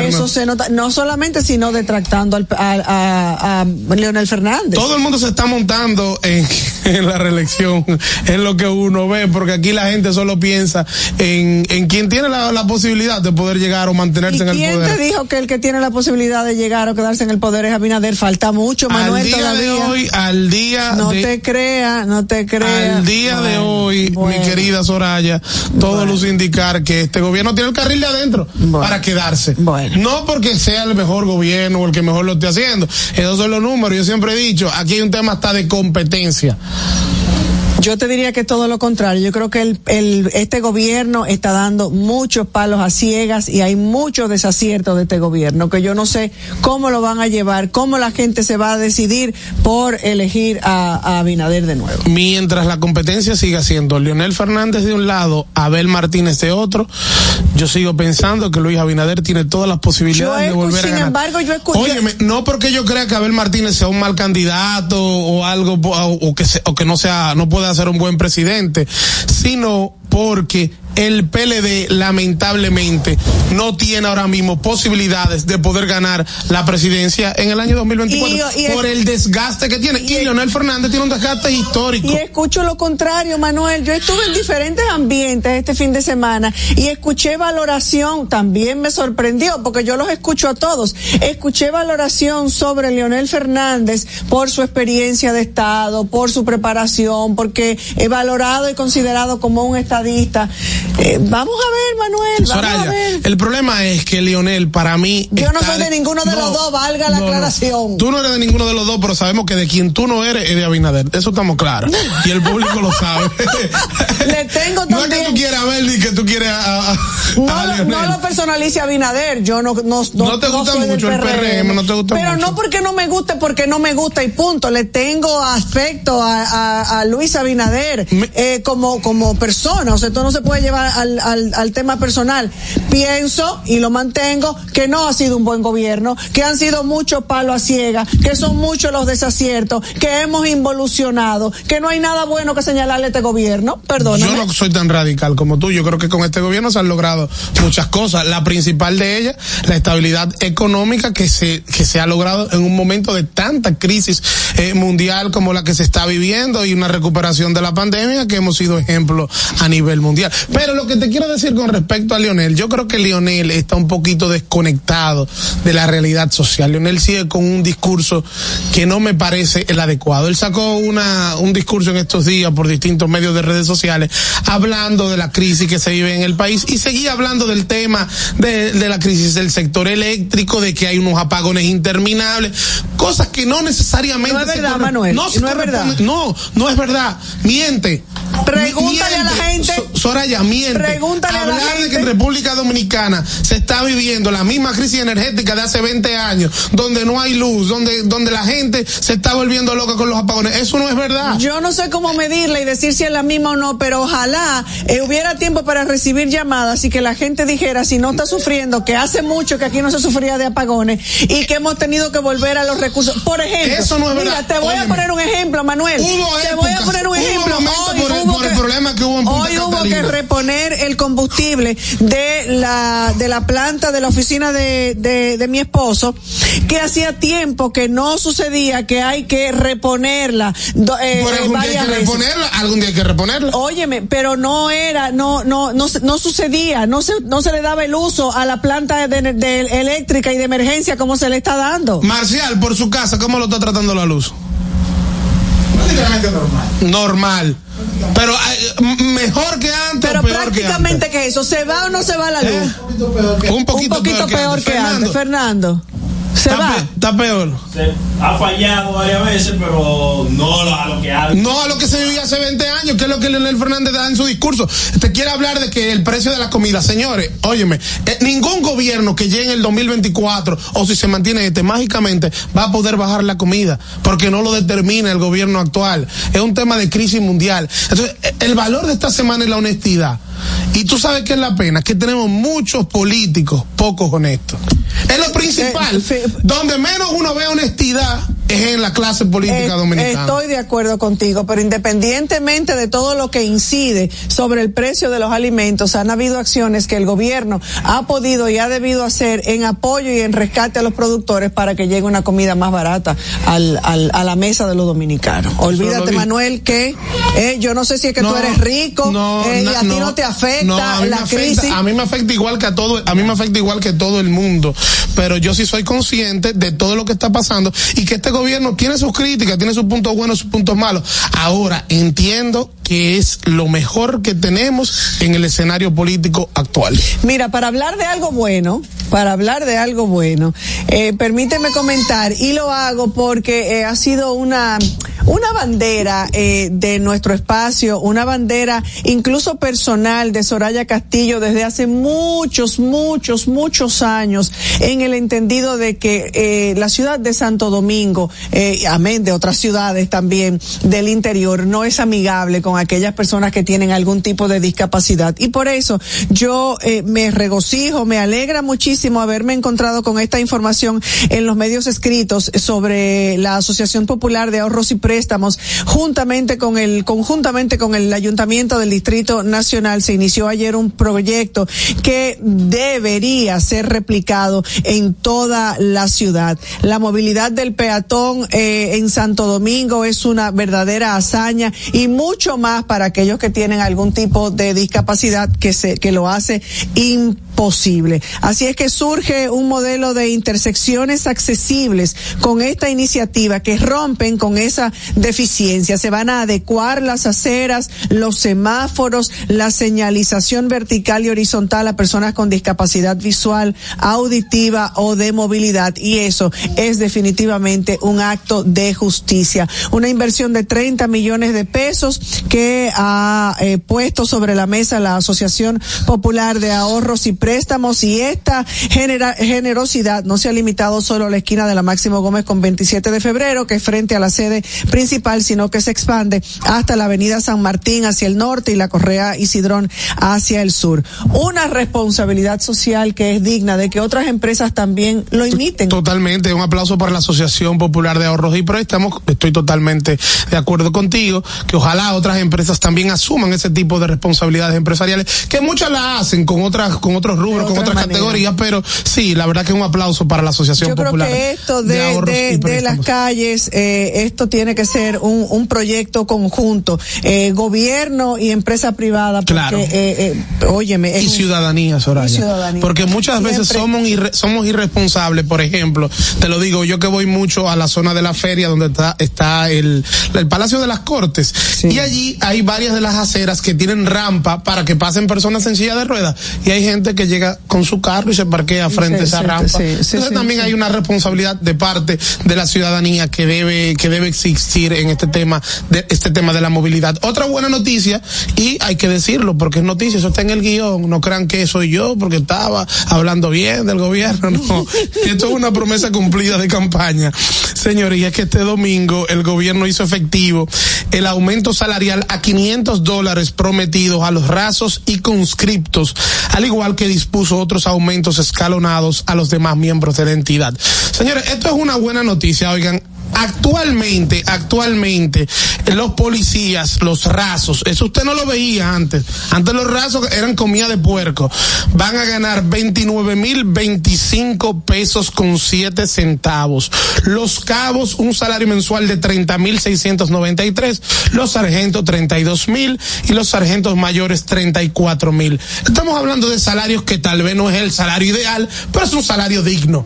Eso se nota, no solamente, sino detractando al, a, a- a Leonel Fernández. Todo el mundo se está montando en, en la reelección, en lo que uno ve, porque aquí la gente solo piensa en, en quien tiene la, la posibilidad de poder llegar o mantenerse ¿Y en el quién poder. te dijo que el que tiene la posibilidad de llegar o quedarse en el poder es Abinader? Falta mucho, Manuel, todavía. De hoy, al día no de, te creas, no te creas. al día de Bueno, hoy, bueno. mi querida Soraya, todo luce indicar que este gobierno tiene el carril de adentro para quedarse. No porque sea el mejor gobierno o el que mejor lo esté haciendo. Esos son los números. Yo siempre he dicho, aquí hay un tema hasta de competencia. Yo te diría que todo lo contrario. Yo creo que el, el, este gobierno está dando muchos palos a ciegas y hay muchos desaciertos de este gobierno que yo no sé cómo lo van a llevar, cómo la gente se va a decidir por elegir a, a Abinader de nuevo. Mientras la competencia siga siendo Leonel Fernández de un lado, Abel Martínez de otro, yo sigo pensando que Luis Abinader tiene todas las posibilidades Yo de volver escu- a sin ganar. embargo, yo Óyeme, no porque yo crea que Abel Martínez sea un mal candidato o algo o, o que se- o que no sea no pueda ser un buen presidente, sino porque el PLD lamentablemente no tiene ahora mismo posibilidades de poder ganar la presidencia en el año 2024 Y- y- por el desgaste que tiene. Y, Leonel Fernández tiene un desgaste histórico. Y escucho lo contrario, Manuel. Yo estuve en diferentes ambientes este fin de semana y escuché valoración, también me sorprendió, porque yo los escucho a todos. Escuché valoración sobre Leonel Fernández por su experiencia de Estado, por su preparación, porque es valorado y considerado como un estadista. Eh, vamos a ver, Manuel, vamos a Soraya, ver. el problema es que Lionel, para mí. Yo no soy de ninguno de los dos, valga la no, no. aclaración. Tú no eres de ninguno de los dos, pero sabemos que de quien tú no eres es de Abinader. Eso estamos claros. Y el público lo sabe. Le tengo No es que también. tú quieras ver ni que tú quieres a, a- No, a lo, no lo personalice Abinader, yo no, no, No te gusta mucho el PRM, no te gusta Pero mucho. no porque no me guste, porque no me gusta y punto. Le tengo afecto a, a, a Luis Abinader eh, como, como persona, o sea, esto no se puede llevar al, tema personal. Pienso y lo mantengo que no ha sido un buen gobierno, que han sido muchos palos a ciega, que son muchos los desaciertos, que hemos involucionado, que no hay nada bueno que señalarle a este gobierno. Perdóname. Yo no soy tan radical como tú. Yo creo que con este gobierno se han logrado muchas cosas. La principal de ellas, la estabilidad económica que se, que se ha logrado en un momento de tanta crisis eh, mundial como la que se está viviendo y una recuperación de la pandemia que hemos sido ejemplo a nivel mundial. Pero lo que te quiero decir con respecto a Lionel, yo creo que Lionel está un poquito desconectado de la realidad social. Lionel sigue con un discurso que no me parece el adecuado. Él sacó una, un discurso en estos días por distintos medios de redes sociales hablando de la crisis que se vive en el país y seguía hablando del tema de, de la crisis del sector eléctrico, de que hay unos apagones interminables, cosas que no necesariamente No es verdad, Manuel, No, se no es verdad. No, no es verdad. Miente. Pregúntale a la gente. So- Soraya, Pregúntale a la Hablar de gente. que en República Dominicana se está viviendo la misma crisis energética de hace 20 años, donde no hay luz, donde, donde la gente se está volviendo loca con los apagones. Eso no es verdad. Yo no sé cómo medirla y decir si es la misma o no, pero ojalá eh, hubiera tiempo para recibir llamadas y que la gente dijera si no está sufriendo, que hace mucho que aquí no se sufría de apagones y que hemos tenido que volver a los recursos. Por ejemplo, Eso no es mira, verdad. te voy a poner un ejemplo, Manuel. Hubo te voy a épocas, poner un hubo ejemplo. momentos Hoy por el- hubo por el que- problema que hubo en Punta Hoy hubo que Catalina. Reponer el combustible de la de la planta de la oficina de, de, de mi esposo, que hacía tiempo que no sucedía, que hay que reponerla. eh, Por eh, algún día hay que veces. reponerla, algún día hay que reponerla. Óyeme, pero no era, no, no, no, no sucedía, no se, no se le daba el uso a la planta de, de eléctrica y de emergencia como se le está dando. Marcial, por su casa, ¿cómo lo está tratando la luz? Prácticamente normal. Normal. Pero eh, mejor que antes. Pero peor prácticamente que eso, ¿se va o no se va la luz? Un poquito, Un poquito peor que antes, Fernando. Se Está, va. pe- está peor. Se ha fallado varias veces, pero no a lo que ha No a lo que se vivía hace 20 años. años, que es lo que Leonel Fernández da en su discurso. Te quiere hablar de que el precio de la comida, señores, óyeme, eh, ningún gobierno que llegue en el 2024 o si se mantiene este mágicamente va a poder bajar la comida porque no lo determina el gobierno actual. Es un tema de crisis mundial. Entonces, eh, el valor de esta semana es la honestidad. Y tú sabes que es la pena, que tenemos muchos políticos pocos honestos. Es lo principal. Eh, Donde menos uno ve honestidad es en la clase política Eh, dominicana. Estoy de acuerdo contigo, pero independientemente de todo lo que incide sobre el precio de los alimentos, han habido acciones que el gobierno ha podido y ha debido hacer en apoyo y en rescate a los productores para que llegue una comida más barata al, al- a la mesa de los dominicanos. Olvídate, Manuel, que eh, yo no sé si es que tú No, eres rico eh, y a ti no te afecta la afecta- crisis. a mí me afecta igual que a todo, a mí me afecta igual que todo el mundo, pero yo sí soy consciente de todo lo que está pasando y que este gobierno tiene sus críticas, tiene sus puntos buenos, sus puntos malos. Ahora entiendo que es lo mejor que tenemos en el escenario político actual. Mira, para hablar de algo bueno, para hablar de algo bueno, eh, permíteme comentar y lo hago porque eh, ha sido una una bandera eh, de nuestro espacio, una bandera incluso personal de Soraya Castillo desde hace muchos, muchos, muchos años, en el entendido de que la ciudad de Santo Domingo, amén de otras ciudades también del interior, no es amigable con aquellas personas que tienen algún tipo de discapacidad. Y por eso yo eh, me regocijo, me alegra muchísimo haberme encontrado con esta información en los medios escritos sobre la Asociación Popular de Ahorros y Préstamos, juntamente con el, conjuntamente con el Ayuntamiento del Distrito Nacional, se inició ayer un proyecto que debería ser replicado en toda la ciudad. La movilidad del peatón eh, en Santo Domingo es una verdadera hazaña y mucho más para aquellos que tienen algún tipo de discapacidad que se que lo hace imposible. Así es que surge un modelo de intersecciones accesibles con esta iniciativa que rompen con esa deficiencia. Se van a adecuar las aceras, los semáforos, la señalización vertical y horizontal a personas con discapacidad visual, auditiva o de movilidad y eso es definitivamente un acto de justicia. Una inversión de 30 millones de pesos que ha eh, puesto sobre la mesa la Asociación Popular de Ahorros y Préstamos y esta genera- generosidad no se ha limitado solo a la esquina de la Máximo Gómez con 27 de febrero, que es frente a la sede principal, sino que se expande hasta la avenida San Martín hacia el norte y la Correa Isidrón hacia el sur. Una responsabilidad social que es digna de que otras empresas también lo imiten. Totalmente, un aplauso para la Asociación Popular de Ahorros y Préstamos. Estoy totalmente de acuerdo contigo, que ojalá otras empresas también asuman ese tipo de responsabilidades empresariales, que muchas la hacen con otras, con otros rubros, con otra otras manera. categorías, pero sí, la verdad que un aplauso para la Asociación Yo creo Popular que esto de, de, las calles, eh, esto tiene que ser un, un proyecto conjunto, eh, gobierno y empresa privada, porque, Claro. eh, eh, óyeme, y ciudadanía, Soraya. Y ciudadanía. Porque muchas veces somos, irre- somos irresponsables, por ejemplo, te lo digo, yo que voy mucho a la zona de la feria donde está, está el, el Palacio de las Cortes, y allí hay varias de las aceras que tienen rampa para que pasen personas en silla de ruedas, y hay gente que llega con su carro y se parquea frente Sí, a esa sí, rampa. sí, Entonces también hay una responsabilidad de parte de la ciudadanía que debe, que debe existir en este tema, de este tema de la movilidad. Otra buena noticia, y hay que decirlo porque es noticia, eso está en el guion, no crean que soy yo porque estaba hablando bien del gobierno, no. Esto es una promesa cumplida de campaña. Señores, y es que este domingo el gobierno hizo efectivo el aumento salarial a 500 dólares prometidos a los rasos y conscriptos, al igual que dispuso otros aumentos escalonados a los demás miembros de la entidad. Señores, esto es una buena noticia, oigan, actualmente, actualmente, los policías, los rasos, eso usted no lo veía antes. Antes los rasos eran comida de puerco. Van a ganar 29 mil 25 pesos con 7 centavos. Los cabos, un salario mensual de 30 mil 693. Los sargentos, 32 mil. Y los sargentos mayores, 34 mil. Estamos hablando de salarios que tal vez no es el salario ideal, pero es un salario digno.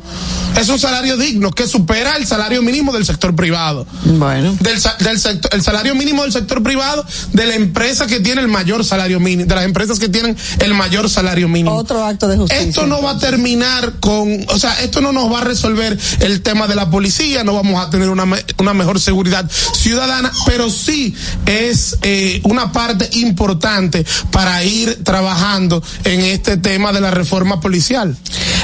Es un salario digno que supera el salario mínimo del sector sector privado. Bueno. Del, del sector, el salario mínimo del sector privado, de la empresa que tiene el mayor salario mínimo, de las empresas que tienen el mayor salario mínimo. Otro acto de justicia. Esto no va a terminar con, o sea, esto no nos va a resolver el tema de la policía, no vamos a tener una, una mejor seguridad ciudadana, pero sí es eh, una parte importante para ir trabajando en este tema de la reforma policial.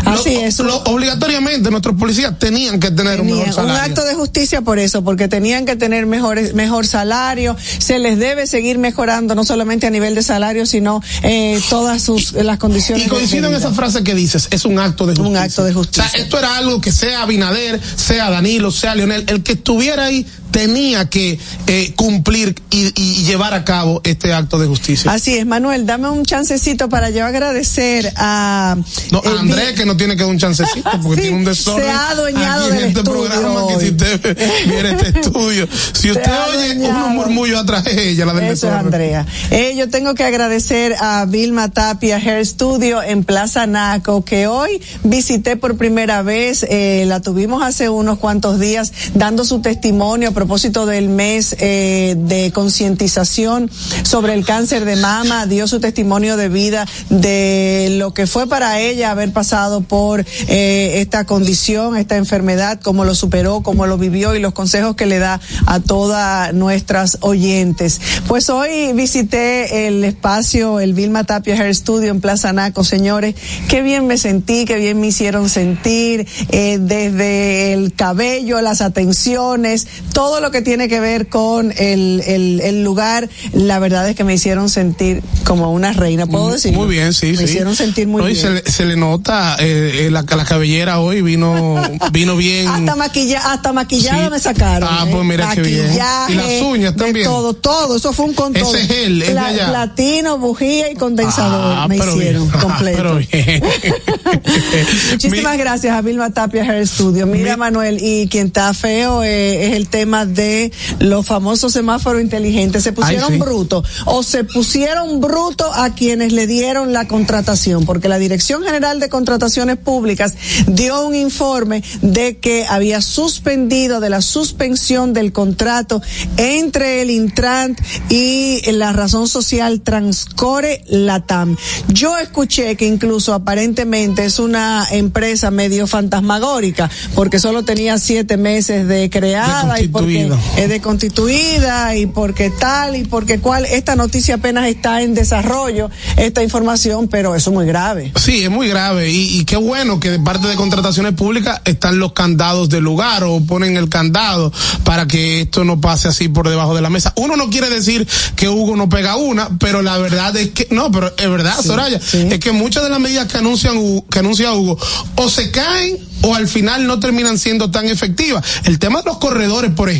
Así Lo- es. lo- obligatoriamente nuestros policías tenían que tener un mejor Tenían un salario. acto de justicia por eso, porque tenían que tener mejores, mejor salario, se les debe seguir mejorando no solamente a nivel de salario, sino eh, todas sus las condiciones. Y coincido en esa frase que dices, es un acto de justicia. Un acto de justicia. O sea, esto era algo que sea Abinader, sea Danilo, sea Leonel, el que estuviera ahí tenía que eh, cumplir y, y llevar a cabo este acto de justicia. Así es, Manuel, dame un chancecito para yo agradecer a No, a Andrés que no tiene que dar un chancecito porque Sí, tiene un desorden. se ha adueñado del este estudio programa que si usted viene este estudio, si usted oye unos murmullos atrás de ella, la del Eso es desorden. Andrea. Eh, yo tengo que agradecer a Vilma Tapia Hair Studio en Plaza Naco, que hoy visité por primera vez, eh, la tuvimos hace unos cuantos días dando su testimonio a propósito del mes eh, de concientización sobre el cáncer de mama, dio su testimonio de vida de lo que fue para ella haber pasado por eh, esta condición, esta enfermedad, cómo lo superó, cómo lo vivió y los consejos que le da a todas nuestras oyentes. Pues hoy visité el espacio, el Vilma Tapia Hair Studio en Plaza Naco, señores. Qué bien me sentí, qué bien me hicieron sentir, eh, desde el cabello, las atenciones, todo lo que tiene que ver con el, el, el lugar, la verdad es que me hicieron sentir como una reina, puedo decir. Muy bien, sí, me sí. hicieron sentir muy No, y bien. Se, le, se le nota eh, eh, la, la cabellera hoy vino vino bien. Hasta maquilla, hasta maquillada Sí. me sacaron. Ah, ¿eh? pues mira qué bien. Y las uñas también. todo, todo, eso fue un control. Ese gel, es de allá. platino, bujía y condensador Ah, me hicieron bien. completo. Pero bien. Muchísimas gracias a Vilma Tapia Hair Studio. Mira, Manuel, y quien está feo eh, es el tema de los famosos semáforos inteligentes. Se pusieron sí. brutos o se pusieron brutos a quienes le dieron la contratación, porque la Dirección General de Contrataciones Públicas dio un informe de que había suspendido de la suspensión del contrato entre el Intrant y la razón social Transcore Latam. Yo escuché que incluso aparentemente es una empresa medio fantasmagórica, porque solo tenía siete meses de creada y porque es de constituida y porque tal y porque cual. Esta noticia apenas está en desarrollo, esta información, pero eso es muy grave. Sí, es muy grave y, y qué bueno que de parte de contrataciones públicas están los candados del lugar o ponen el candado para que esto no pase así por debajo de la mesa. Uno no quiere decir que Hugo no pega una, pero la verdad es que no, pero es verdad, Sí, Soraya, sí. es que muchas de las medidas que anuncian Hugo- que anuncia Hugo o se caen o al final no terminan siendo tan efectivas. El tema de los corredores, por ejemplo,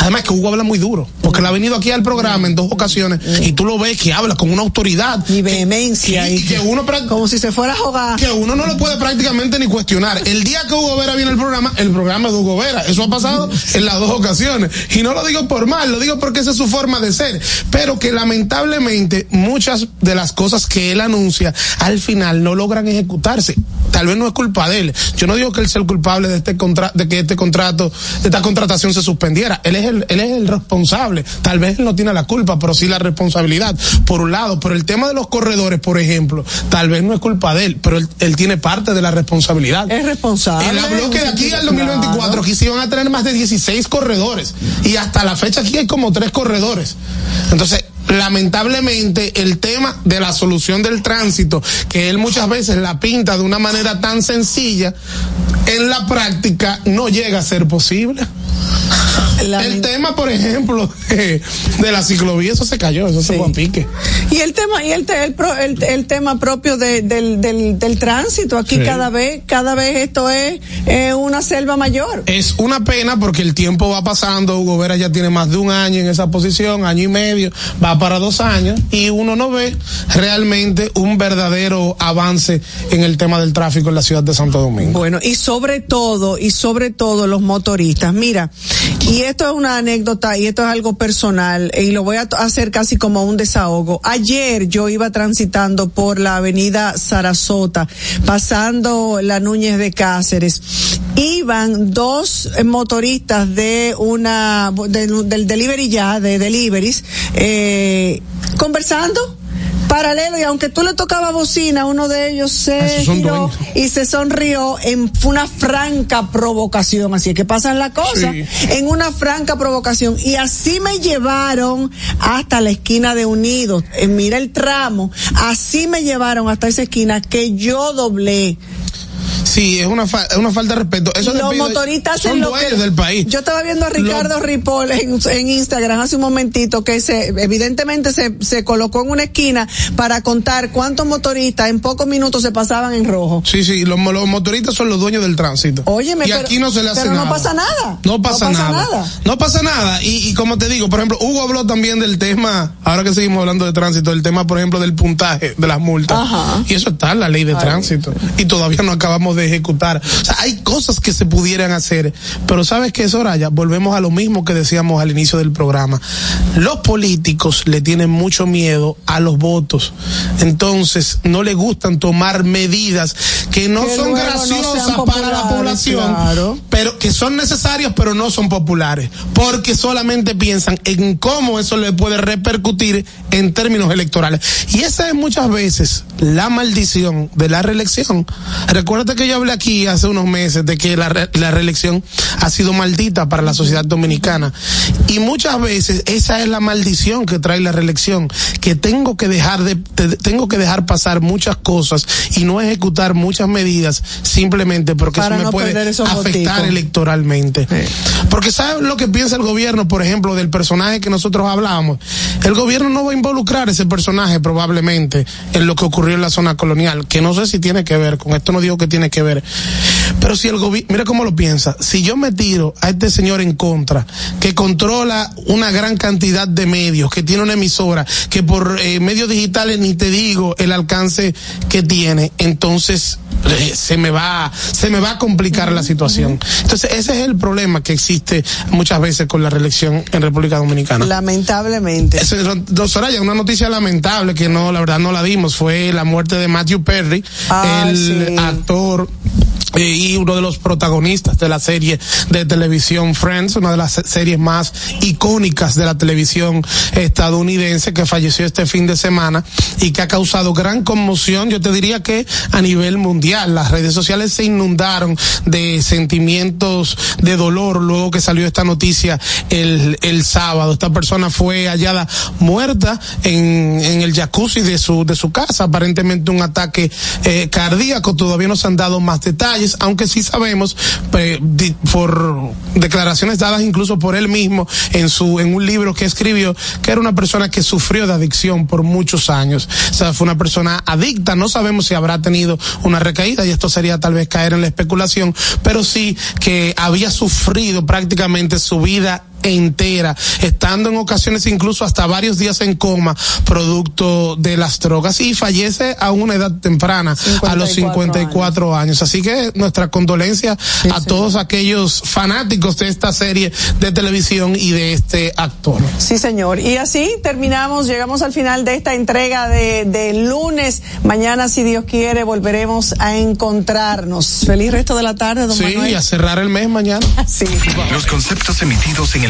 además que Hugo habla muy duro, porque él ha venido aquí al programa en dos ocasiones y tú lo ves que habla con una autoridad Y vehemencia y y que uno como si se fuera a jugar. que uno no lo puede prácticamente ni cuestionar. El día que Hugo Vera viene al programa, el programa es de Hugo Vera. Eso ha pasado en las dos ocasiones. Y no lo digo por mal, lo digo porque esa es su forma de ser. Pero que lamentablemente muchas de las cosas que él anuncia al final no logran ejecutarse. Tal vez no es culpa de él. Yo no digo que él sea el culpable de este contra de que este contrato, de esta contratación se suspendiera. Él es el, él es el responsable. Tal vez él no tiene la culpa, pero sí la responsabilidad. Por un lado, pero el tema de los corredores, por ejemplo, tal vez no es culpa de él, pero él, él tiene parte de la responsabilidad. Es responsable. Él habló que de aquí al 2024 Claro. se iban a tener más de 16 corredores y hasta la fecha aquí hay como tres corredores. Entonces, lamentablemente el tema de la solución del tránsito, que él muchas veces la pinta de una manera tan sencilla, en la práctica no llega a ser posible. La- El tema, por ejemplo, de, de la ciclovía, eso se cayó, eso se fue a pique. Y el tema, y el, te- el, pro- el, el tema propio de- del, del, del tránsito, aquí Sí. cada vez, cada vez esto es eh, una selva mayor. Es una pena porque el tiempo va pasando, Hugo Vera ya tiene más de un año en esa posición, año y medio, va para dos años, y uno no ve realmente un verdadero avance en el tema del tráfico en la ciudad de Santo Domingo. Bueno, y sobre todo, y sobre todo los motoristas. Mira, y esto es una anécdota y esto es algo personal y lo voy a hacer casi como un desahogo. Ayer yo iba transitando por la avenida Sarasota, pasando la Núñez de Cáceres. Iban dos motoristas de una, del delivery ya, de deliveries, eh, conversando paralelo y aunque tú le tocaba bocina, uno de ellos se giró y se sonrió en una franca provocación, así es que pasan las cosas, en una franca provocación. Y así me llevaron hasta la esquina de Unidos, eh, mira el tramo, así me llevaron hasta esa esquina que yo doblé Sí, es una, es una falta de respeto. Eso los motoristas son dueños del país. Yo estaba viendo a Ricardo Ripoll en, en, Instagram hace un momentito que se evidentemente se, se colocó en una esquina para contar cuántos motoristas en pocos minutos se pasaban en rojo. Sí, sí, los, los motoristas son los dueños del tránsito. Óyeme, y aquí no se le hace pero nada. no pasa nada. No pasa, nada. No pasa nada. Y, y como te digo, por ejemplo, Hugo habló también del tema, ahora que seguimos hablando de tránsito, del tema, por ejemplo, del puntaje de las multas. Ajá. Y eso está en la ley de Ay. tránsito. Y todavía no acabamos de ejecutar. O sea, hay cosas que se pudieran hacer. Pero ¿sabes qué, Soraya? Volvemos a lo mismo que decíamos al inicio del programa. Los políticos le tienen mucho miedo a los votos. Entonces, no le gustan tomar medidas que no Que son no graciosas para la población, claro. pero que son necesarias, pero no son populares. Porque solamente piensan en cómo eso le puede repercutir en términos electorales. Y esa es muchas veces la maldición de la reelección. Recuerda que yo hablé aquí hace unos meses de que la, re- la reelección ha sido maldita para la sociedad dominicana. Y muchas veces esa es la maldición que trae la reelección, que tengo que dejar de, te- tengo que dejar pasar muchas cosas y no ejecutar muchas medidas simplemente porque Para eso me no puede afectar electoralmente. Porque ¿sabes lo que piensa el gobierno, por ejemplo, del personaje que nosotros hablábamos? El gobierno no va a involucrar ese personaje probablemente en lo que ocurrió en la zona colonial, que no sé si tiene que ver, con esto no digo que tiene que ver, pero si el gobierno, mira cómo lo piensa, si yo me tiro a este señor en contra, que controla una gran cantidad de medios, que tiene una emisora, que por eh, medios digitales ni te digo el alcance que tiene, entonces eh, se me va, se me va a complicar la situación. Entonces ese es el problema que existe muchas veces con la reelección en República Dominicana. Lamentablemente. Es, don Soraya, una noticia lamentable que no, la verdad no la dimos, fue la muerte de Matthew Perry, Ah, el sí. actor eh, y uno de los protagonistas de la serie de televisión Friends, una de las se- series más icónicas de la televisión estadounidense que falleció este fin de semana y que ha causado gran conmoción, yo te diría que a nivel mundial. Las redes sociales se inundaron de sentimientos de dolor luego que salió esta noticia el, el sábado. Esta persona fue hallada muerta en, en el jacuzzi de su, de su casa, aparentemente un ataque eh, cardíaco. Todavía no se han dado más detalles, aunque sí sabemos por declaraciones dadas incluso por él mismo en su, en un libro que escribió, que era una persona que sufrió de adicción por muchos años. O sea, fue una persona adicta. No sabemos si habrá tenido una recaída y esto sería tal vez caer en la especulación, pero sí que había sufrido prácticamente su vida entera, estando en ocasiones incluso hasta varios días en coma, producto de las drogas y fallece a una edad temprana, a los 54 años. Así que nuestra condolencia a todos aquellos fanáticos de esta serie de televisión y de este actor. Sí, señor. Y así terminamos, llegamos al final de esta entrega de, de lunes. Mañana, si Dios quiere, volveremos a encontrarnos. Feliz resto de la tarde, don Sí, Manuel. y a cerrar el mes mañana. Sí. Los conceptos emitidos en el